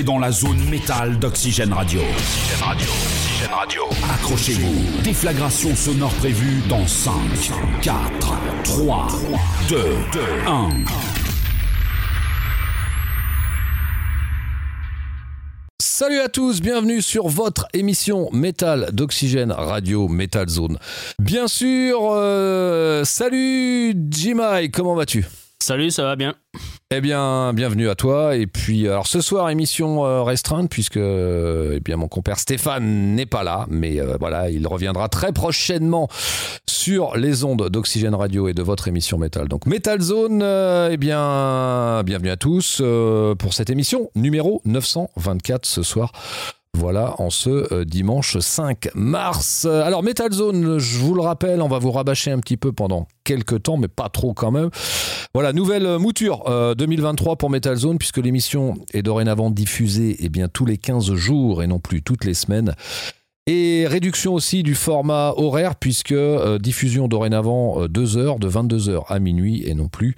Dans la zone métal d'Oxygène Radio. Oxygène Radio. Oxygène Radio. Accrochez-vous. Déflagration sonore prévue dans 5, 4, 3, 2, 1. Salut à tous, bienvenue sur votre émission Métal d'Oxygène Radio Metal Zone. Bien sûr, euh, salut Jimai, comment vas-tu? Salut, ça va bien. Eh bien, bienvenue à toi. Et puis, alors ce soir, émission euh, restreinte, puisque eh bien, mon compère Stéphane n'est pas là. Mais euh, voilà, il reviendra très prochainement sur les ondes d'Oxygène Radio et de votre émission Metal. Donc, Metal Zone, euh, eh bien, bienvenue à tous euh, pour cette émission numéro 924 ce soir. Voilà, en ce euh, dimanche 5 mars. Euh, Alors, Metal Zone, je vous le rappelle, on va vous rabâcher un petit peu pendant quelques temps, mais pas trop quand même. Voilà, nouvelle euh, mouture euh, 2023 pour Metal Zone, puisque l'émission est dorénavant diffusée eh bien, tous les 15 jours et non plus toutes les semaines. Et réduction aussi du format horaire, puisque euh, diffusion dorénavant 2 heures, de 22h à minuit et non plus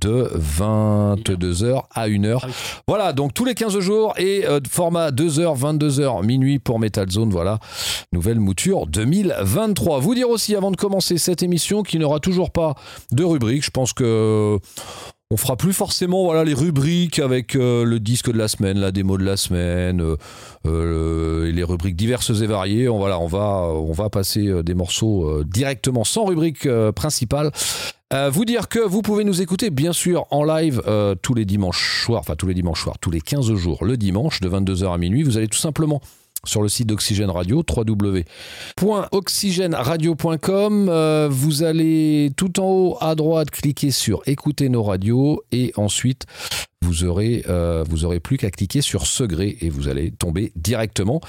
de 22h à 1h. Ah oui. Voilà, donc tous les 15 jours et euh, format 2h, 22h, minuit pour Metal Zone. Voilà, nouvelle mouture 2023. Vous dire aussi avant de commencer cette émission qu'il n'aura toujours pas de rubrique. Je pense que. On fera plus forcément voilà les rubriques avec euh, le disque de la semaine, la démo de la semaine, euh, euh, les rubriques diverses et variées. On, va on va passer des morceaux directement sans rubrique principale. Vous dire que vous pouvez nous écouter bien sûr en live tous les dimanches soirs, enfin tous les dimanches soirs, tous les 15 jours, le dimanche de 22h à minuit. Vous allez tout simplement sur le site d'Oxygène Radio, www.oxygèneradio.com. Euh, vous allez tout en haut à droite cliquer sur écouter nos radios et ensuite vous aurez, euh, plus qu'à cliquer sur Segré et vous allez tomber directement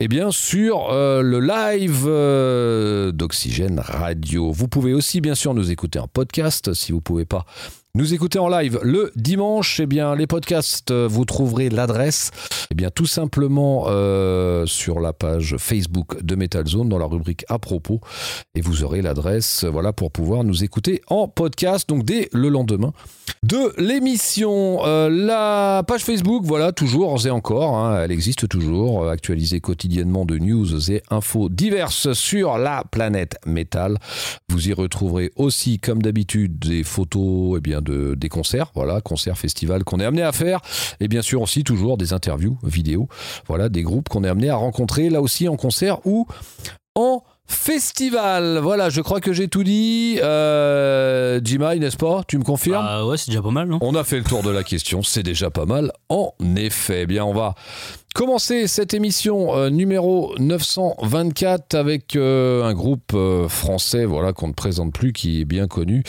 eh bien, sur euh, le live euh, d'Oxygène Radio. Vous pouvez aussi bien sûr nous écouter en podcast si vous pouvez pas nous écouter en live le dimanche, eh bien les podcasts, euh, vous trouverez l'adresse eh bien tout simplement euh, sur la page Facebook de Metal Zone dans la rubrique à propos et vous aurez l'adresse euh, voilà pour pouvoir nous écouter en podcast donc dès le lendemain de l'émission. La page Facebook, voilà, toujours et encore, hein, elle existe toujours, actualisée quotidiennement de news et infos diverses sur la planète métal. Vous y retrouverez aussi, comme d'habitude, des photos eh bien, de, des concerts, voilà, concerts, festivals qu'on est amené à faire, et bien sûr aussi toujours des interviews vidéos, voilà, des groupes qu'on est amené à rencontrer, là aussi en concert ou en festival. Voilà, je crois que j'ai tout dit. Euh, Jimai, n'est-ce pas? Tu me confirmes? Ah ouais, c'est déjà pas mal, non? On a fait le tour de la question, c'est déjà pas mal. En effet, bien on va commencer cette émission euh, numéro 924 avec euh, un groupe euh, français, voilà qu'on ne présente plus, qui est bien connu.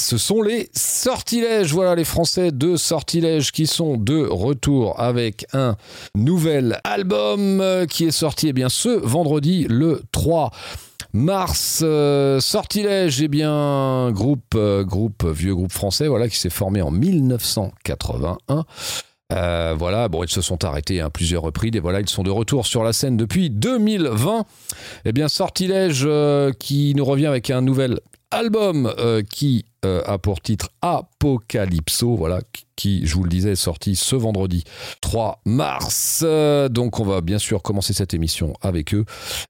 Ce sont les Sortilèges, voilà les Français de Sortilèges qui sont de retour avec un nouvel album euh, qui est sorti eh bien ce vendredi le 3 mars. Euh, Sortilège, eh bien groupe euh, groupe vieux groupe français, voilà qui s'est formé en 1981. Euh, voilà, bon, ils se sont arrêtés à plusieurs reprises et voilà, ils sont de retour sur la scène depuis 2020. Eh bien, Sortilège qui nous revient avec un nouvel album euh, qui euh, a pour titre Apocalypso, voilà, qui, je vous le disais, est sorti ce vendredi 3 mars. Euh, donc, on va bien sûr commencer cette émission avec eux.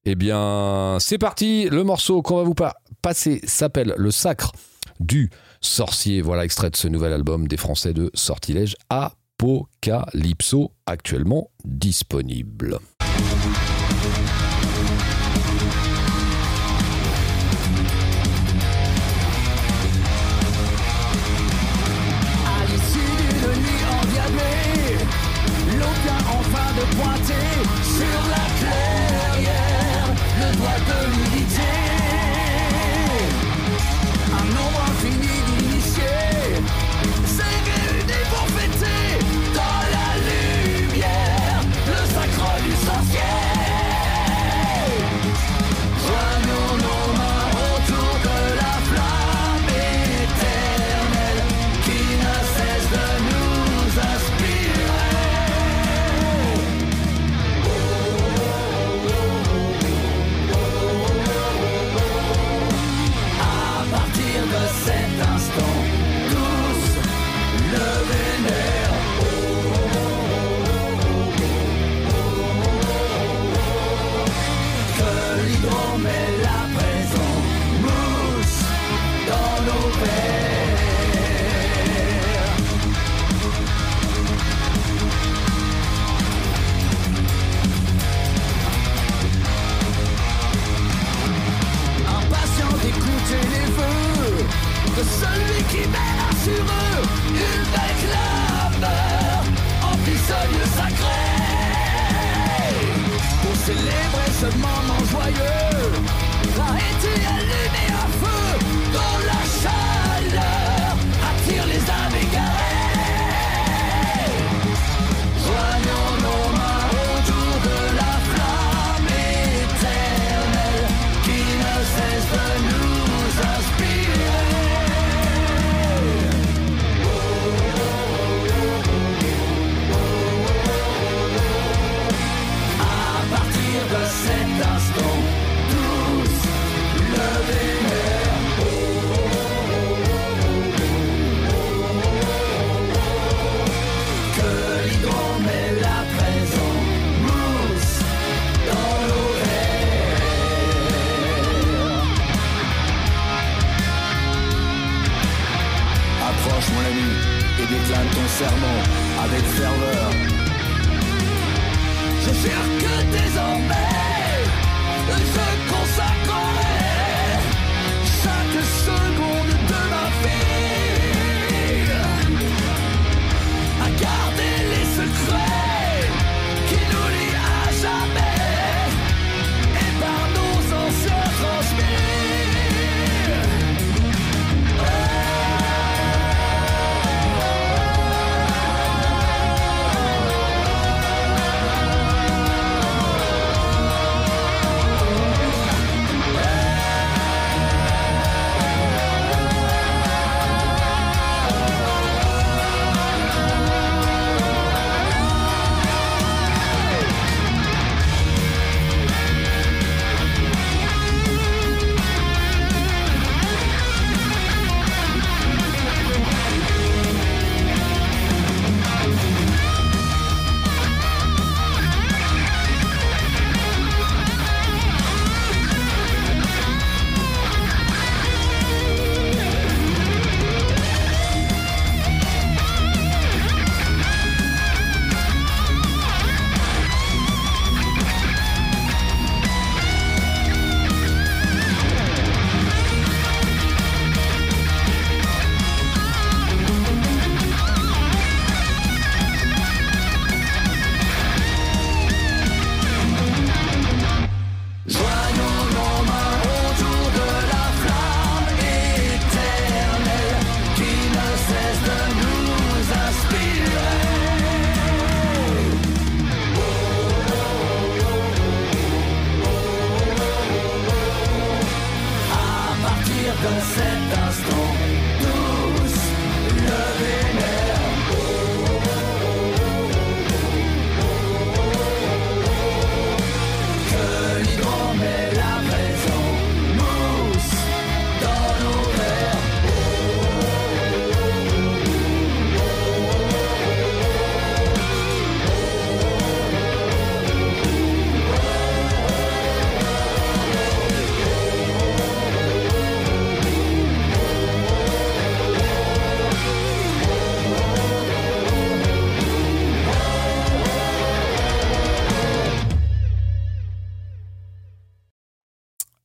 Eh bien, c'est parti. Le morceau qu'on va vous pa- passer s'appelle Le Sacre du Sorcier. Voilà, extrait de ce nouvel album des Français de Sortilège Apocalypso, actuellement disponible.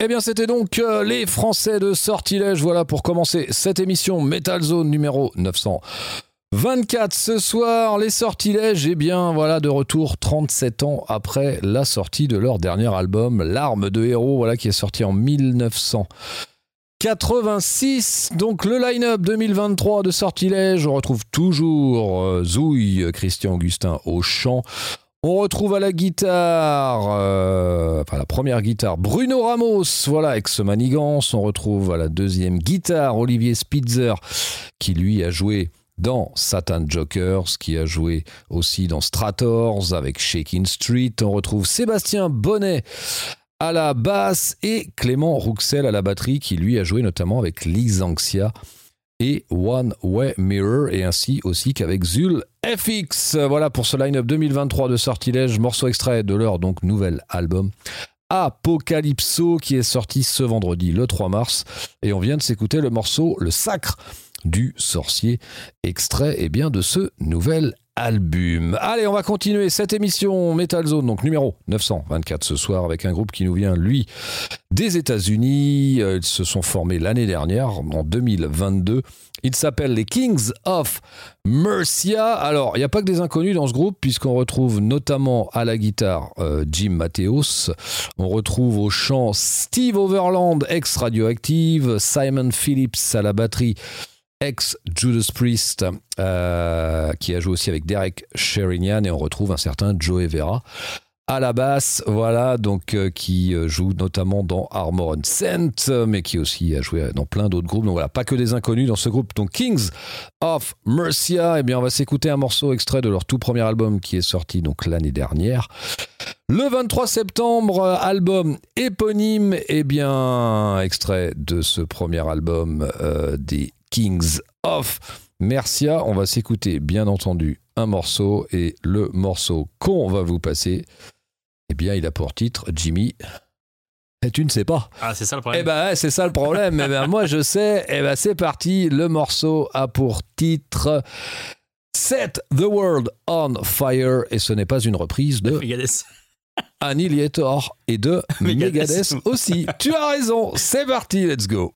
Eh bien, c'était donc euh, les Français de Sortilège. Voilà pour commencer cette émission Metal Zone numéro 924 ce soir. Les Sortilèges, eh bien, voilà de retour 37 ans après la sortie de leur dernier album, L'arme de héros, voilà qui est sorti en 1986. Donc le line-up 2023 de Sortilège, on retrouve toujours euh, Zouille, Christian Augustin au chant. On retrouve à la guitare, euh, enfin la première guitare, Bruno Ramos, voilà, ex-manigance. On retrouve à la deuxième guitare, Olivier Spitzer, qui lui a joué dans Satan Jokers, qui a joué aussi dans Strators avec Shaking Street. On retrouve Sébastien Bonnet à la basse et Clément Rouxel à la batterie, qui lui a joué notamment avec Lysanxia et One Way Mirror, et ainsi aussi qu'avec Zul FX. Voilà pour ce line-up 2023 de Sortilège, morceau extrait de leur donc nouvel album. Apocalypso qui est sorti ce vendredi le 3 mars et on vient de s'écouter le morceau Le Sacre du sorcier extrait et bien de ce nouvel album. Allez, on va continuer cette émission Metal Zone, donc numéro 924 ce soir, avec un groupe qui nous vient, lui, des États-Unis. Euh, Ils se sont formés l'année dernière, en 2022. Ils s'appellent les Kings of Mercia. Alors, il n'y a pas que des inconnus dans ce groupe, puisqu'on retrouve notamment à la guitare euh, Jim Mateos. On retrouve au chant Steve Overland, ex-radioactive, Simon Phillips à la batterie ex Judas Priest, euh, qui a joué aussi avec Derek Sherinian, et on retrouve un certain Joey Vera à la basse, voilà, donc euh, qui euh, joue notamment dans Armor and euh, mais qui aussi a joué dans plein d'autres groupes. Donc voilà, pas que des inconnus dans ce groupe. Donc Kings of Mercia, eh bien on va s'écouter un morceau extrait de leur tout premier album qui est sorti donc l'année dernière. Le 23 septembre, album éponyme, eh bien extrait de ce premier album des Kings of Mercia, on va s'écouter bien entendu un morceau et le morceau qu'on va vous passer, eh bien il a pour titre Jimmy et tu ne sais pas. Ah, c'est ça le problème. Eh ben, c'est ça le problème. eh ben, moi, je sais. Eh ben, c'est parti. Le morceau a pour titre Set the World on Fire. Et ce n'est pas une reprise de. Megadeth. Annihilator et de Megadeth aussi. tu as raison. C'est parti. Let's go.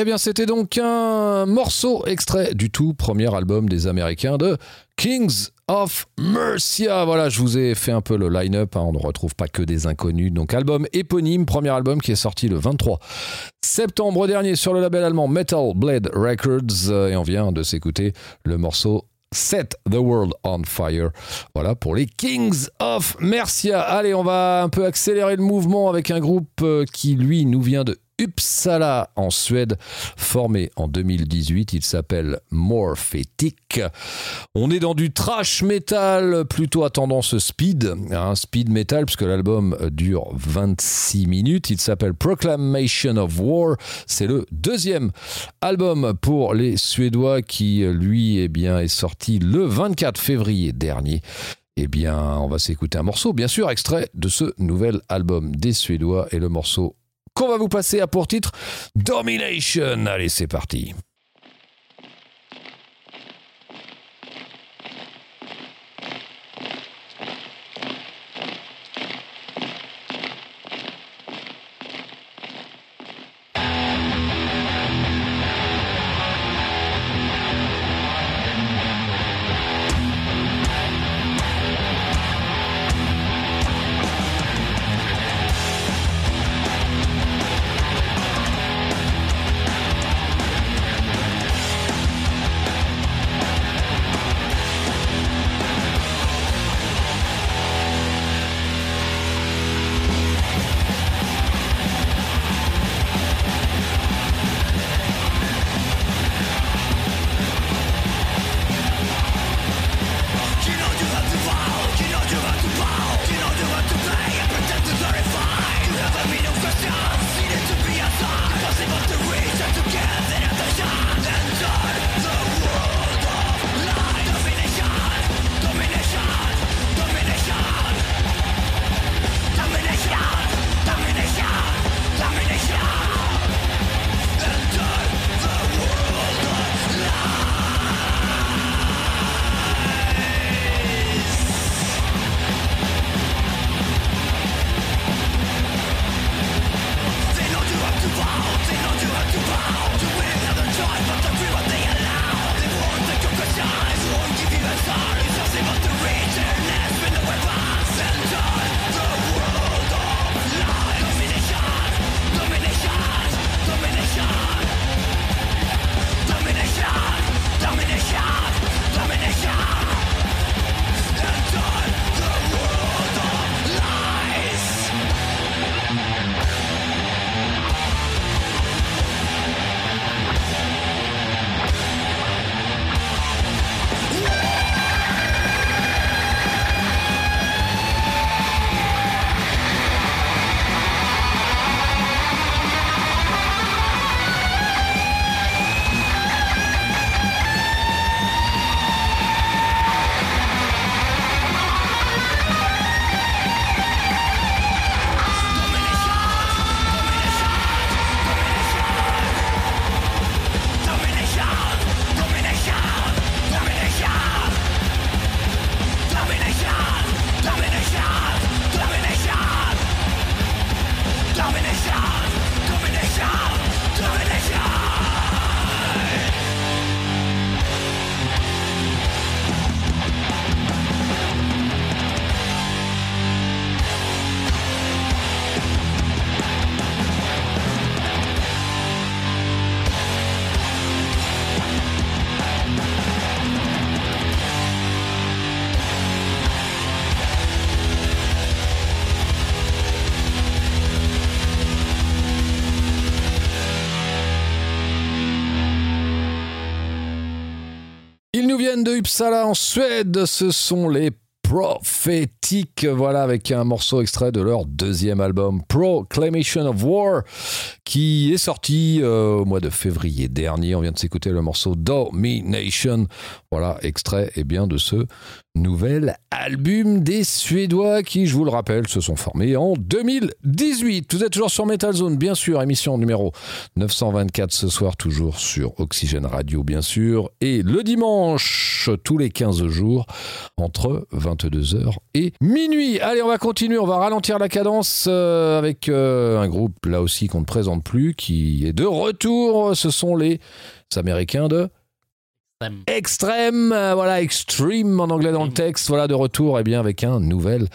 Eh bien, c'était donc un morceau extrait du tout premier album des Américains de Kings of Mercia. Voilà, je vous ai fait un peu le line-up. Hein. On ne retrouve pas que des inconnus. Donc, album éponyme, premier album qui est sorti le 23 septembre dernier sur le label allemand Metal Blade Records. Et on vient de s'écouter le morceau Set the World on Fire. Voilà pour les Kings of Mercia. Allez, on va un peu accélérer le mouvement avec un groupe euh, qui, lui, nous vient de Uppsala en Suède, formé en 2018. Il s'appelle Morphetic. On est dans du trash metal, plutôt à tendance speed, un speed metal, puisque l'album dure 26 minutes. Il s'appelle Proclamation of War. C'est le deuxième album pour les Suédois qui, lui, eh bien, est sorti le 24 février dernier. Eh bien, on va s'écouter un morceau, bien sûr, extrait de ce nouvel album des Suédois et le morceau qu'on va vous passer à pour titre Domination. Allez, c'est parti. Uppsala en Suède. Ce sont les prophétiques, voilà, avec un morceau extrait de leur deuxième album, Proclamation of War, qui est sorti euh, au mois de février dernier. On vient de s'écouter le morceau Domination. Voilà, extrait et eh bien, de ce nouvel album des Suédois qui, je vous le rappelle, se sont formés en 2018. Vous êtes toujours sur Metal Zone, bien sûr, émission numéro 924 ce soir, toujours sur Oxygène Radio, bien sûr, et le dimanche, tous les 15 jours, entre 22h et minuit. Allez, on va continuer, on va ralentir la cadence euh, avec euh, un groupe, là aussi, qu'on ne présente plus, qui est de retour. Ce sont les Américains de Extrême. Euh, voilà, extreme en anglais dans le texte, voilà de retour, et eh bien avec un nouvel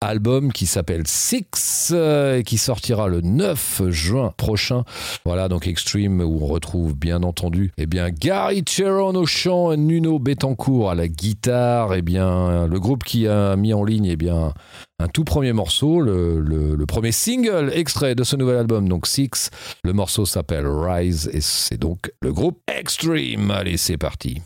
album qui s'appelle Six euh, et qui sortira le 9 juin prochain. Voilà donc Extreme où on retrouve bien entendu eh bien Gary Cheron au chant, Nuno Betancourt à la guitare, et eh bien le groupe qui a mis en ligne eh bien un tout premier morceau, le, premier single extrait de ce nouvel album, donc Six. Le morceau s'appelle Rise et c'est donc le groupe Extreme. Allez, c'est parti.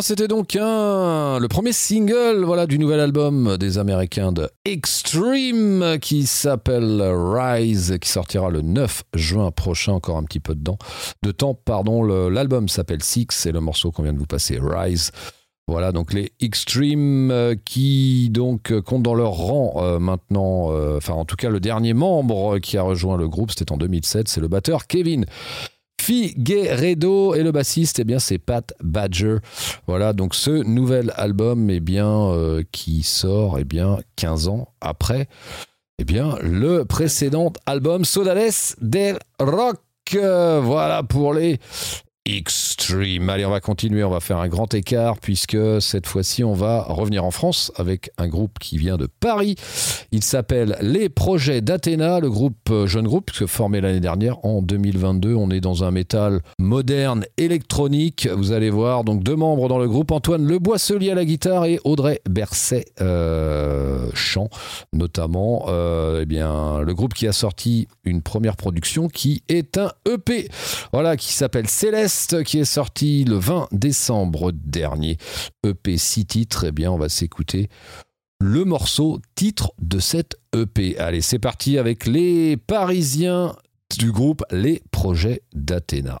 c'était donc un, le premier single voilà, du nouvel album des Américains de Extreme qui s'appelle Rise, qui sortira le 9 juin prochain, encore un petit peu dedans, de temps. pardon. L'album s'appelle Six et le morceau qu'on vient de vous passer, Rise. Voilà, donc les Extreme euh, qui donc euh, comptent dans leur rang euh, maintenant, enfin en tout cas le dernier membre qui a rejoint le groupe, c'était en 2007, c'est le batteur Kevin Figueredo et le bassiste, eh bien c'est Pat Badger. Voilà, donc ce nouvel album, eh bien euh, qui sort, eh bien 15 ans après, eh bien le précédent album Sodales del Rock. Euh, Voilà pour les Extreme. Allez, on va continuer, on va faire un grand écart puisque cette fois-ci on va revenir en France avec un groupe qui vient de Paris. Il s'appelle Les Projets d'Athéna, le groupe euh, jeune groupe puisque formé l'année dernière en 2022. On est dans un métal moderne électronique. Vous allez voir donc deux membres dans le groupe Antoine Le Boisselier à la guitare et Audrey Berset euh, chant notamment. Euh, eh bien le groupe qui a sorti une première production qui est un EP. Voilà qui s'appelle Céleste qui est sorti le 20 décembre dernier. EP 6 titres, eh bien on va s'écouter le morceau titre de cette EP. Allez, c'est parti avec les Parisiens du groupe Les Projets d'Athéna.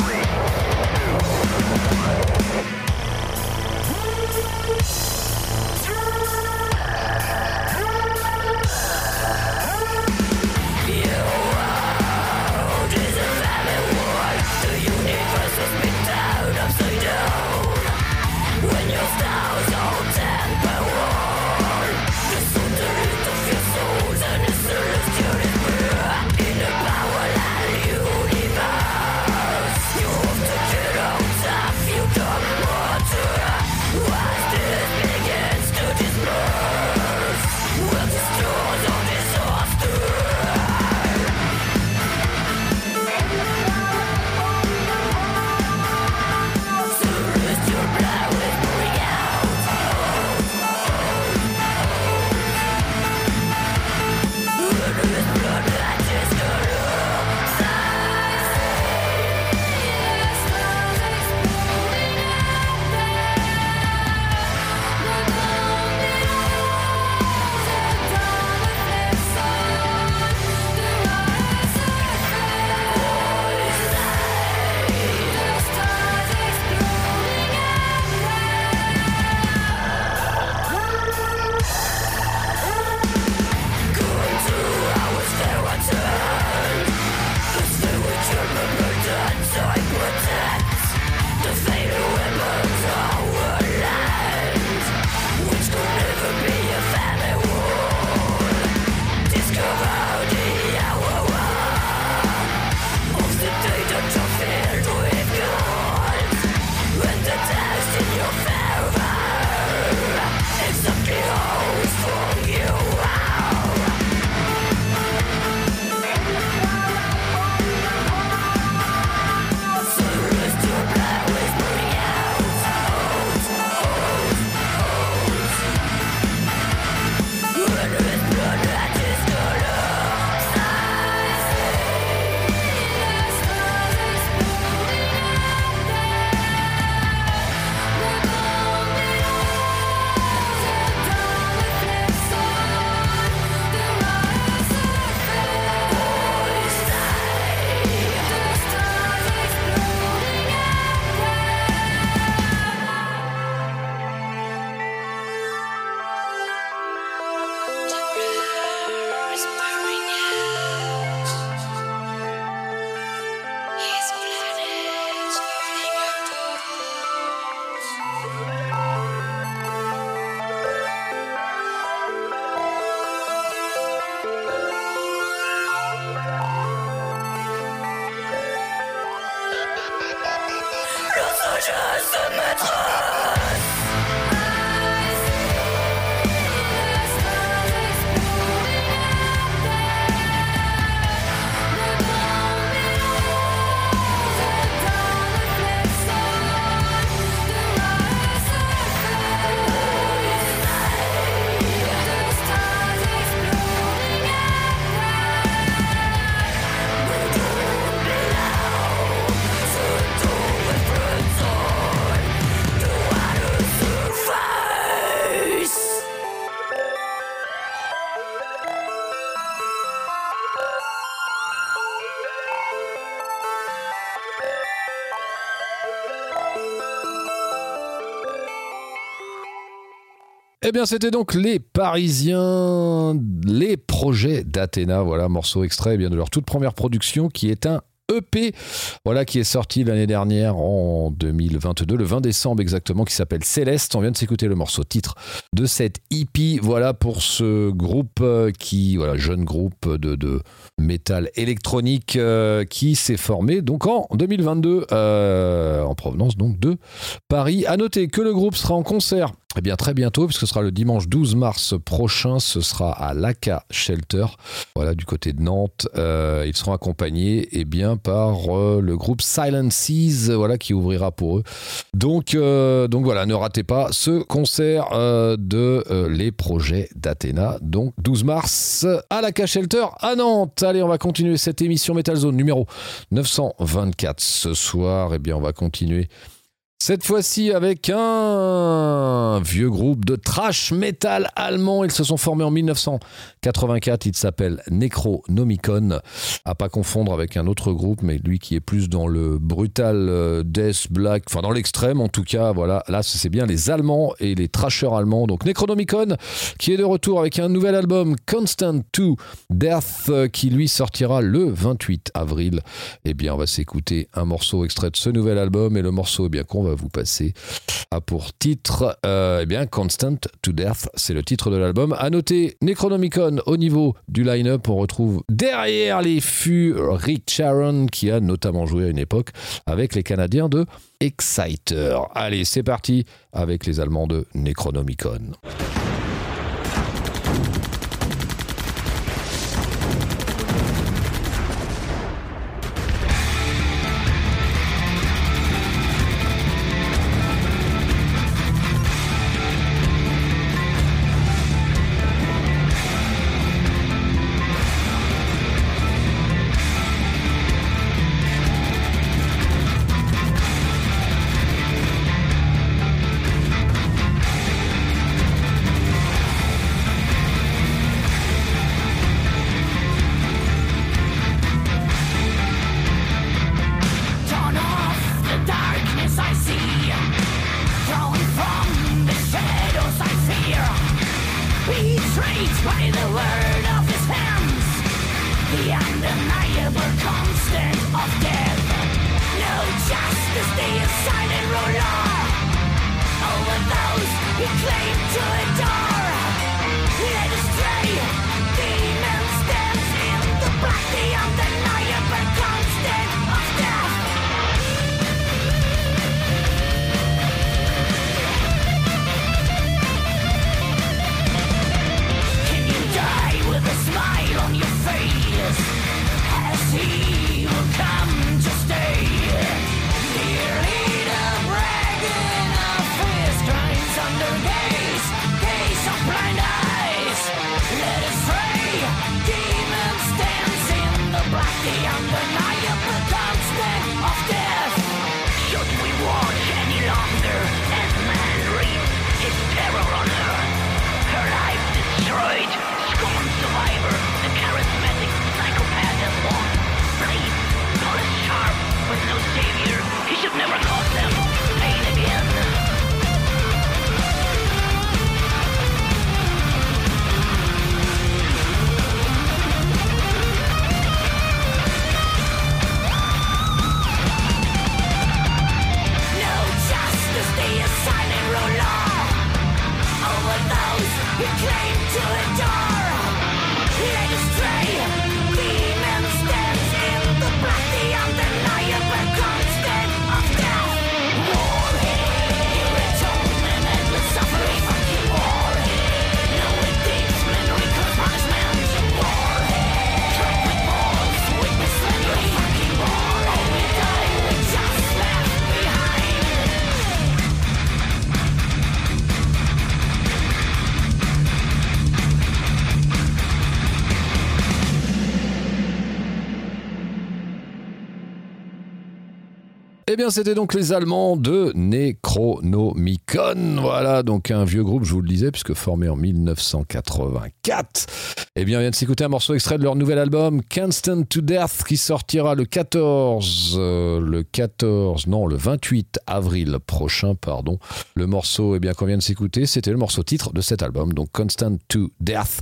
Eh bien, c'était donc les Parisiens, les projets d'Athéna. Voilà, morceau extrait eh bien de leur toute première production qui est un EP, voilà, qui est sorti l'année dernière en 2022, le 20 décembre exactement, qui s'appelle Céleste. On vient de s'écouter le morceau titre de cette EP. Voilà pour ce groupe euh, qui, voilà, jeune groupe de, de métal électronique euh, qui s'est formé donc en 2022 euh, en provenance donc de Paris. À noter que le groupe sera en concert eh bien, très bientôt, puisque ce sera le dimanche 12 mars prochain, ce sera à l'ACA Shelter, voilà, du côté de Nantes. Euh, ils seront accompagnés eh bien, par euh, le groupe Silent Seas, voilà, qui ouvrira pour eux. Donc, euh, donc voilà, ne ratez pas ce concert de Les Projets d'Athéna, donc 12 mars à l'ACA Shelter à Nantes. Allez, on va continuer cette émission Metal Zone numéro 924 ce soir. Eh bien, on va continuer cette fois-ci avec un vieux groupe de trash metal allemand. Ils se sont formés en 1984. Il s'appelle Necronomicon. À pas confondre avec un autre groupe, mais lui qui est plus dans le brutal euh, death black, enfin dans l'extrême en tout cas. Voilà, là c'est bien les Allemands et les trashers allemands. Donc Necronomicon qui est de retour avec un nouvel album Constant to Death euh, qui lui sortira le 28 avril. Eh bien, on va s'écouter un morceau extrait de ce nouvel album et le morceau eh bien qu'on vous passer a pour titre euh, eh Constant to Death, c'est le titre de l'album. À noter Necronomicon au niveau du line-up, on retrouve derrière les fûts Rick Sharon qui a notamment joué à une époque avec les Canadiens de Exciter. Allez, c'est parti avec les Allemands de Necronomicon. C'était donc les Allemands de Necronomicon. Voilà, donc un vieux groupe, je vous le disais, puisque formé en 1984. Eh bien, on vient de s'écouter un morceau extrait de leur nouvel album, Can't Stand to Death, qui sortira le 14, euh, le 14, non, le 28 avril prochain, pardon. Le morceau, eh bien, qu'on vient de s'écouter, c'était le morceau titre de cet album, donc Constant to Death.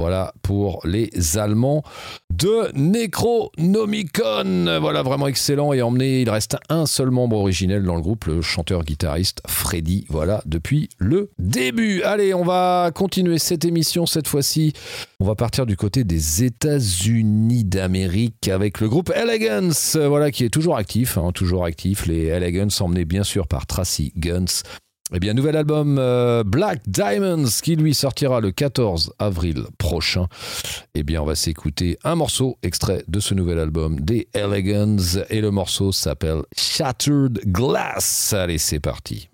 Voilà pour les Allemands de Necronomicon. Voilà, vraiment excellent et emmené. Il reste un seul membre originel dans le groupe, le chanteur-guitariste Freddy. Voilà, depuis le début. Allez, on va continuer cette émission cette fois-ci. On va partir du côté des États-Unis d'Amérique avec le groupe Elegance, voilà, qui est toujours actif, hein, toujours actif. Les Elegance emmenés bien sûr par Tracy Guns. Eh bien, nouvel album euh, Black Diamonds qui lui sortira le 14 avril prochain. Eh bien, on va s'écouter un morceau extrait de ce nouvel album des Elegans et le morceau s'appelle Shattered Glass. Allez, c'est parti.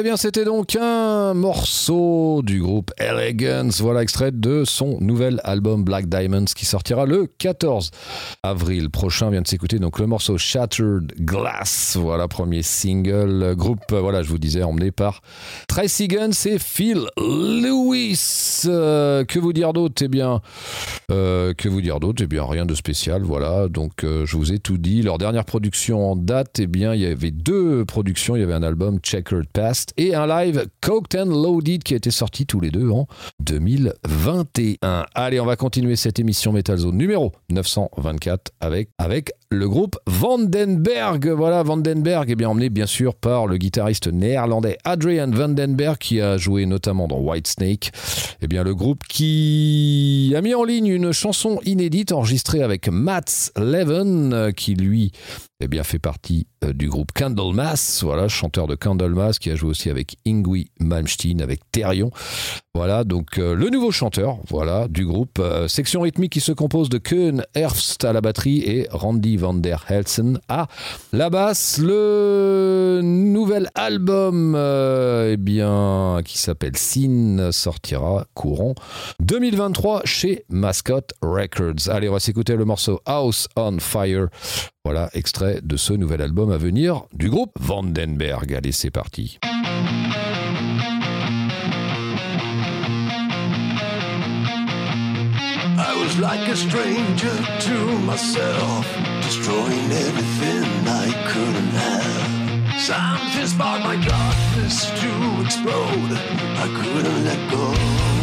Eh bien, c'était donc un morceau du groupe Elegance, voilà extrait de son nouvel album Black Diamonds qui sortira le 14 avril prochain. Vient de s'écouter donc le morceau Shattered Glass, voilà premier single. Groupe, euh, voilà, je vous disais, emmené par Tracy Guns et Phil Lewis. Euh, que vous dire d'autre? Eh bien, euh, que vous dire d'autre? Eh bien, rien de spécial, voilà. Donc, je vous ai tout dit. Leur dernière production en date, eh bien, il y avait deux productions. Il y avait un album Checkered Past et un live Coked and Loaded qui a été sorti tous les deux en 2021. Allez, on va continuer cette émission Metal Zone numéro 924 avec, avec le groupe Vandenberg. Voilà, Vandenberg est bien emmené bien sûr par le guitariste néerlandais Adrian Vandenberg qui a joué notamment dans Whitesnake. Eh bien, le groupe qui a mis en ligne une chanson inédite enregistrée avec Mats Leven, euh, qui lui eh bien, fait partie euh, du groupe Candlemas, voilà, chanteur de Candlemas, qui a joué aussi avec Ingui Malmsteen, avec Therion. Voilà, donc euh, le nouveau chanteur, voilà, du groupe. Euh, section rythmique qui se compose de Koen Erfst à la batterie et Randy van der Helsen à la basse. Le nouvel album, eh bien, qui s'appelle Sin, sortira courant 2023 chez Mascot Records. Allez, on va s'écouter le morceau House on Fire. Voilà, extrait de ce nouvel album à venir du groupe Vandenberg. Allez, c'est parti. Like a stranger to myself, destroying everything I couldn't have. Something sparked my darkness to explode. I couldn't let go.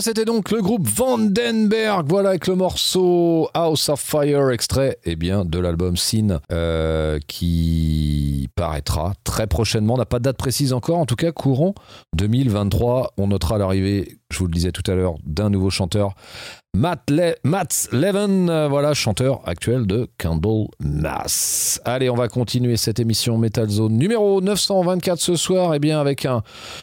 C'était donc le groupe Vandenberg, voilà, avec le morceau House of Fire, extrait eh bien, de l'album Sin, euh, qui paraîtra très prochainement. On n'a pas de date précise encore, en tout cas, courant 2023. On notera l'arrivée je vous le disais tout à l'heure, d'un nouveau chanteur, Matt, Le- Matt Levin, euh, voilà, chanteur actuel de Candlemas. Allez, on va continuer cette émission Metal Zone numéro 924 ce soir, et bien avec un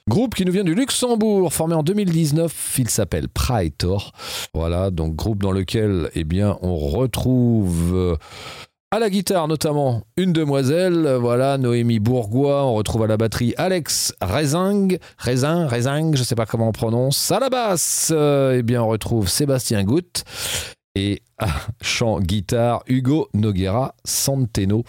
groupe qui nous vient du Luxembourg, formé en 2019, il s'appelle Praetor. Voilà, donc groupe dans lequel, eh bien, on retrouve... à la guitare notamment une demoiselle, voilà Noémie Bourgois, on retrouve à la batterie Alex Rezing, Rezing, Rezing, je sais pas comment on prononce, à la basse, euh, eh bien on retrouve Sébastien Goutte et à chant guitare Hugo Noguera Santeno.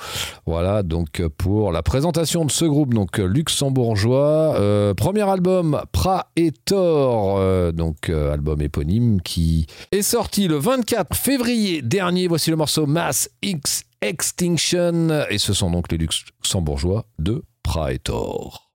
Voilà donc pour la présentation de ce groupe donc luxembourgeois, Euh, premier album Praetor, euh, donc euh, album éponyme qui est sorti le 24 février dernier. Voici le morceau Mass X Extinction et ce sont donc les luxembourgeois de Praetor.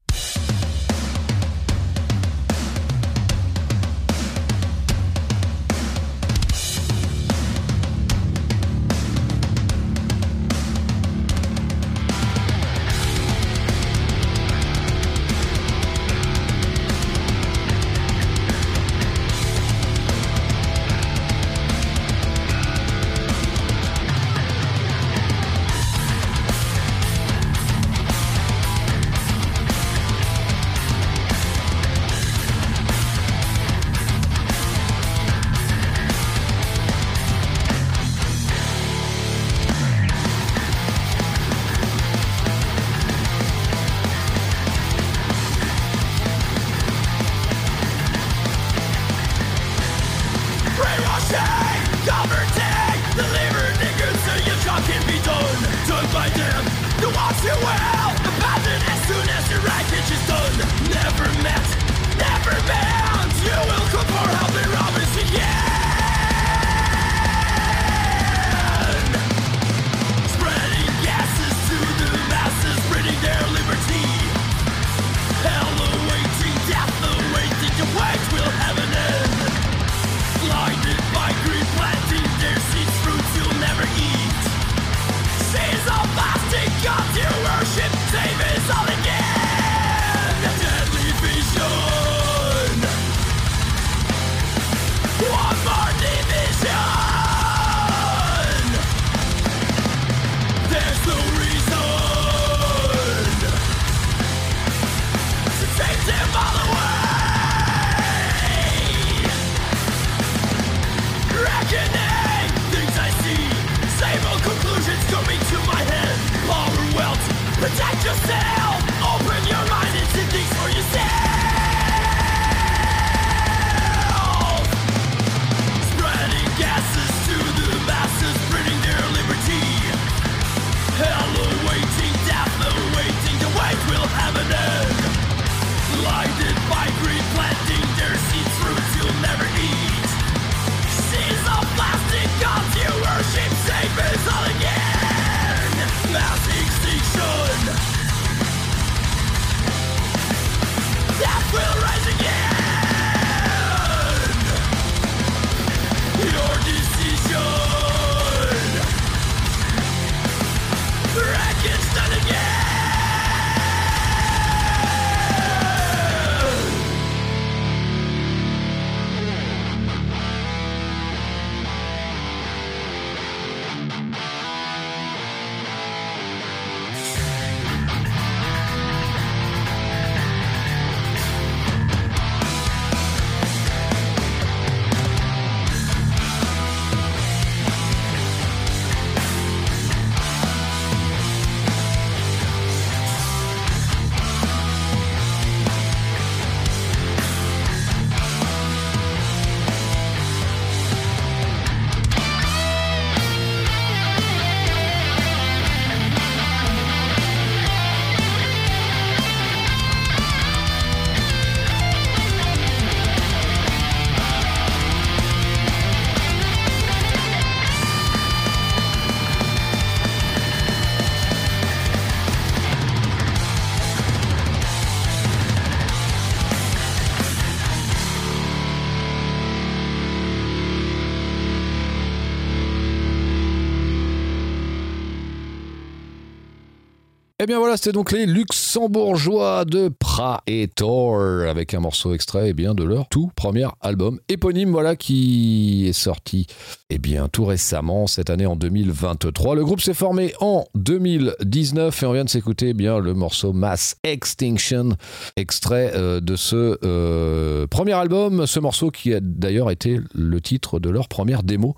Bien voilà, c'était donc les luxembourgeois de Praetor avec un morceau extrait eh bien, de leur tout premier album éponyme voilà qui est sorti eh bien, tout récemment cette année en 2023. Le groupe s'est formé en 2019 et on vient de s'écouter eh bien le morceau Mass Extinction extrait euh, de ce euh, premier album, ce morceau qui a d'ailleurs été le titre de leur première démo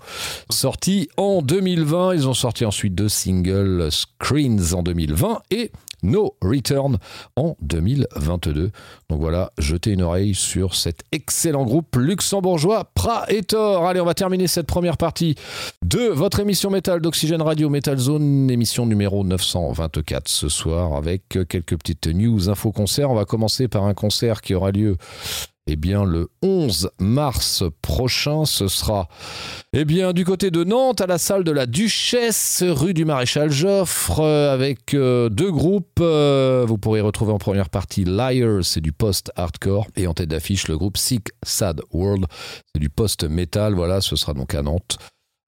sorti en 2020. Ils ont sorti ensuite deux singles Screens en 2020 et No Return en 2022. Donc voilà, jetez une oreille sur cet excellent groupe luxembourgeois Praetor. Allez, on va terminer cette première partie de votre émission métal d'Oxygène Radio Metal Zone, émission numéro 924 ce soir avec quelques petites news, infos, concerts. On va commencer par un concert qui aura lieu eh bien, le 11 mars prochain, ce sera eh bien, du côté de Nantes, à la salle de la Duchesse, rue du Maréchal Joffre, euh, avec euh, deux groupes. Euh, vous pourrez retrouver en première partie Liar, c'est du post-hardcore, et en tête d'affiche le groupe Sick Sad World, c'est du post-metal. Voilà, ce sera donc à Nantes.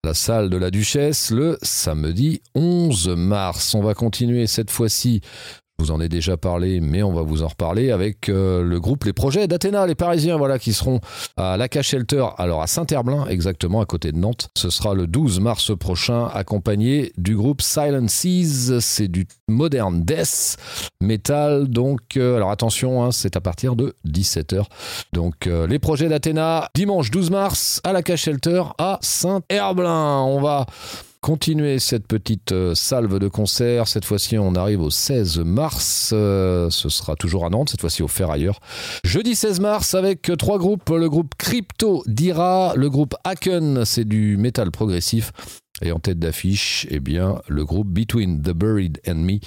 La salle de la Duchesse le samedi 11 mars. On va continuer cette fois-ci vous en ai déjà parlé, mais on va vous en reparler avec euh, le groupe Les Projets d'Athéna, les Parisiens, voilà, qui seront à l'Aca Shelter, alors à Saint-Herblain, exactement à côté de Nantes. Ce sera le 12 mars prochain, accompagné du groupe Silent Seas. C'est du modern death metal, donc, euh, alors attention, hein, c'est à partir de 17h. Donc, euh, les Projets d'Athéna, dimanche 12 mars, à l'Aca Shelter, à Saint-Herblain. On va continuer cette petite euh, salve de concert. Cette fois-ci, on arrive au 16 mars. Euh, ce sera toujours à Nantes, cette fois-ci au Ferrailleur. Jeudi 16 mars avec trois groupes. Le groupe Crypto Dira, le groupe Haken, c'est du métal progressif. Et en tête d'affiche, eh bien, le groupe Between the Buried and Me.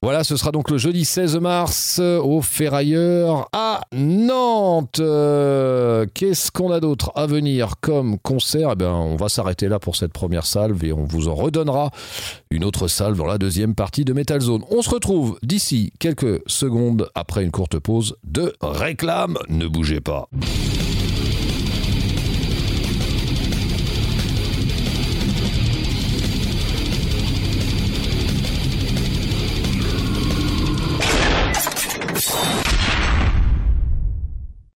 Voilà, ce sera donc le jeudi 16 mars euh, au Ferrailleur à Nantes. Euh, Qu'est-ce qu'on a d'autre à venir comme concert? Eh bien, on va s'arrêter là pour cette première salve et on vous en redonnera une autre salve dans la deuxième partie de Metal Zone. On se retrouve d'ici quelques secondes après une courte pause de réclame. Ne bougez pas.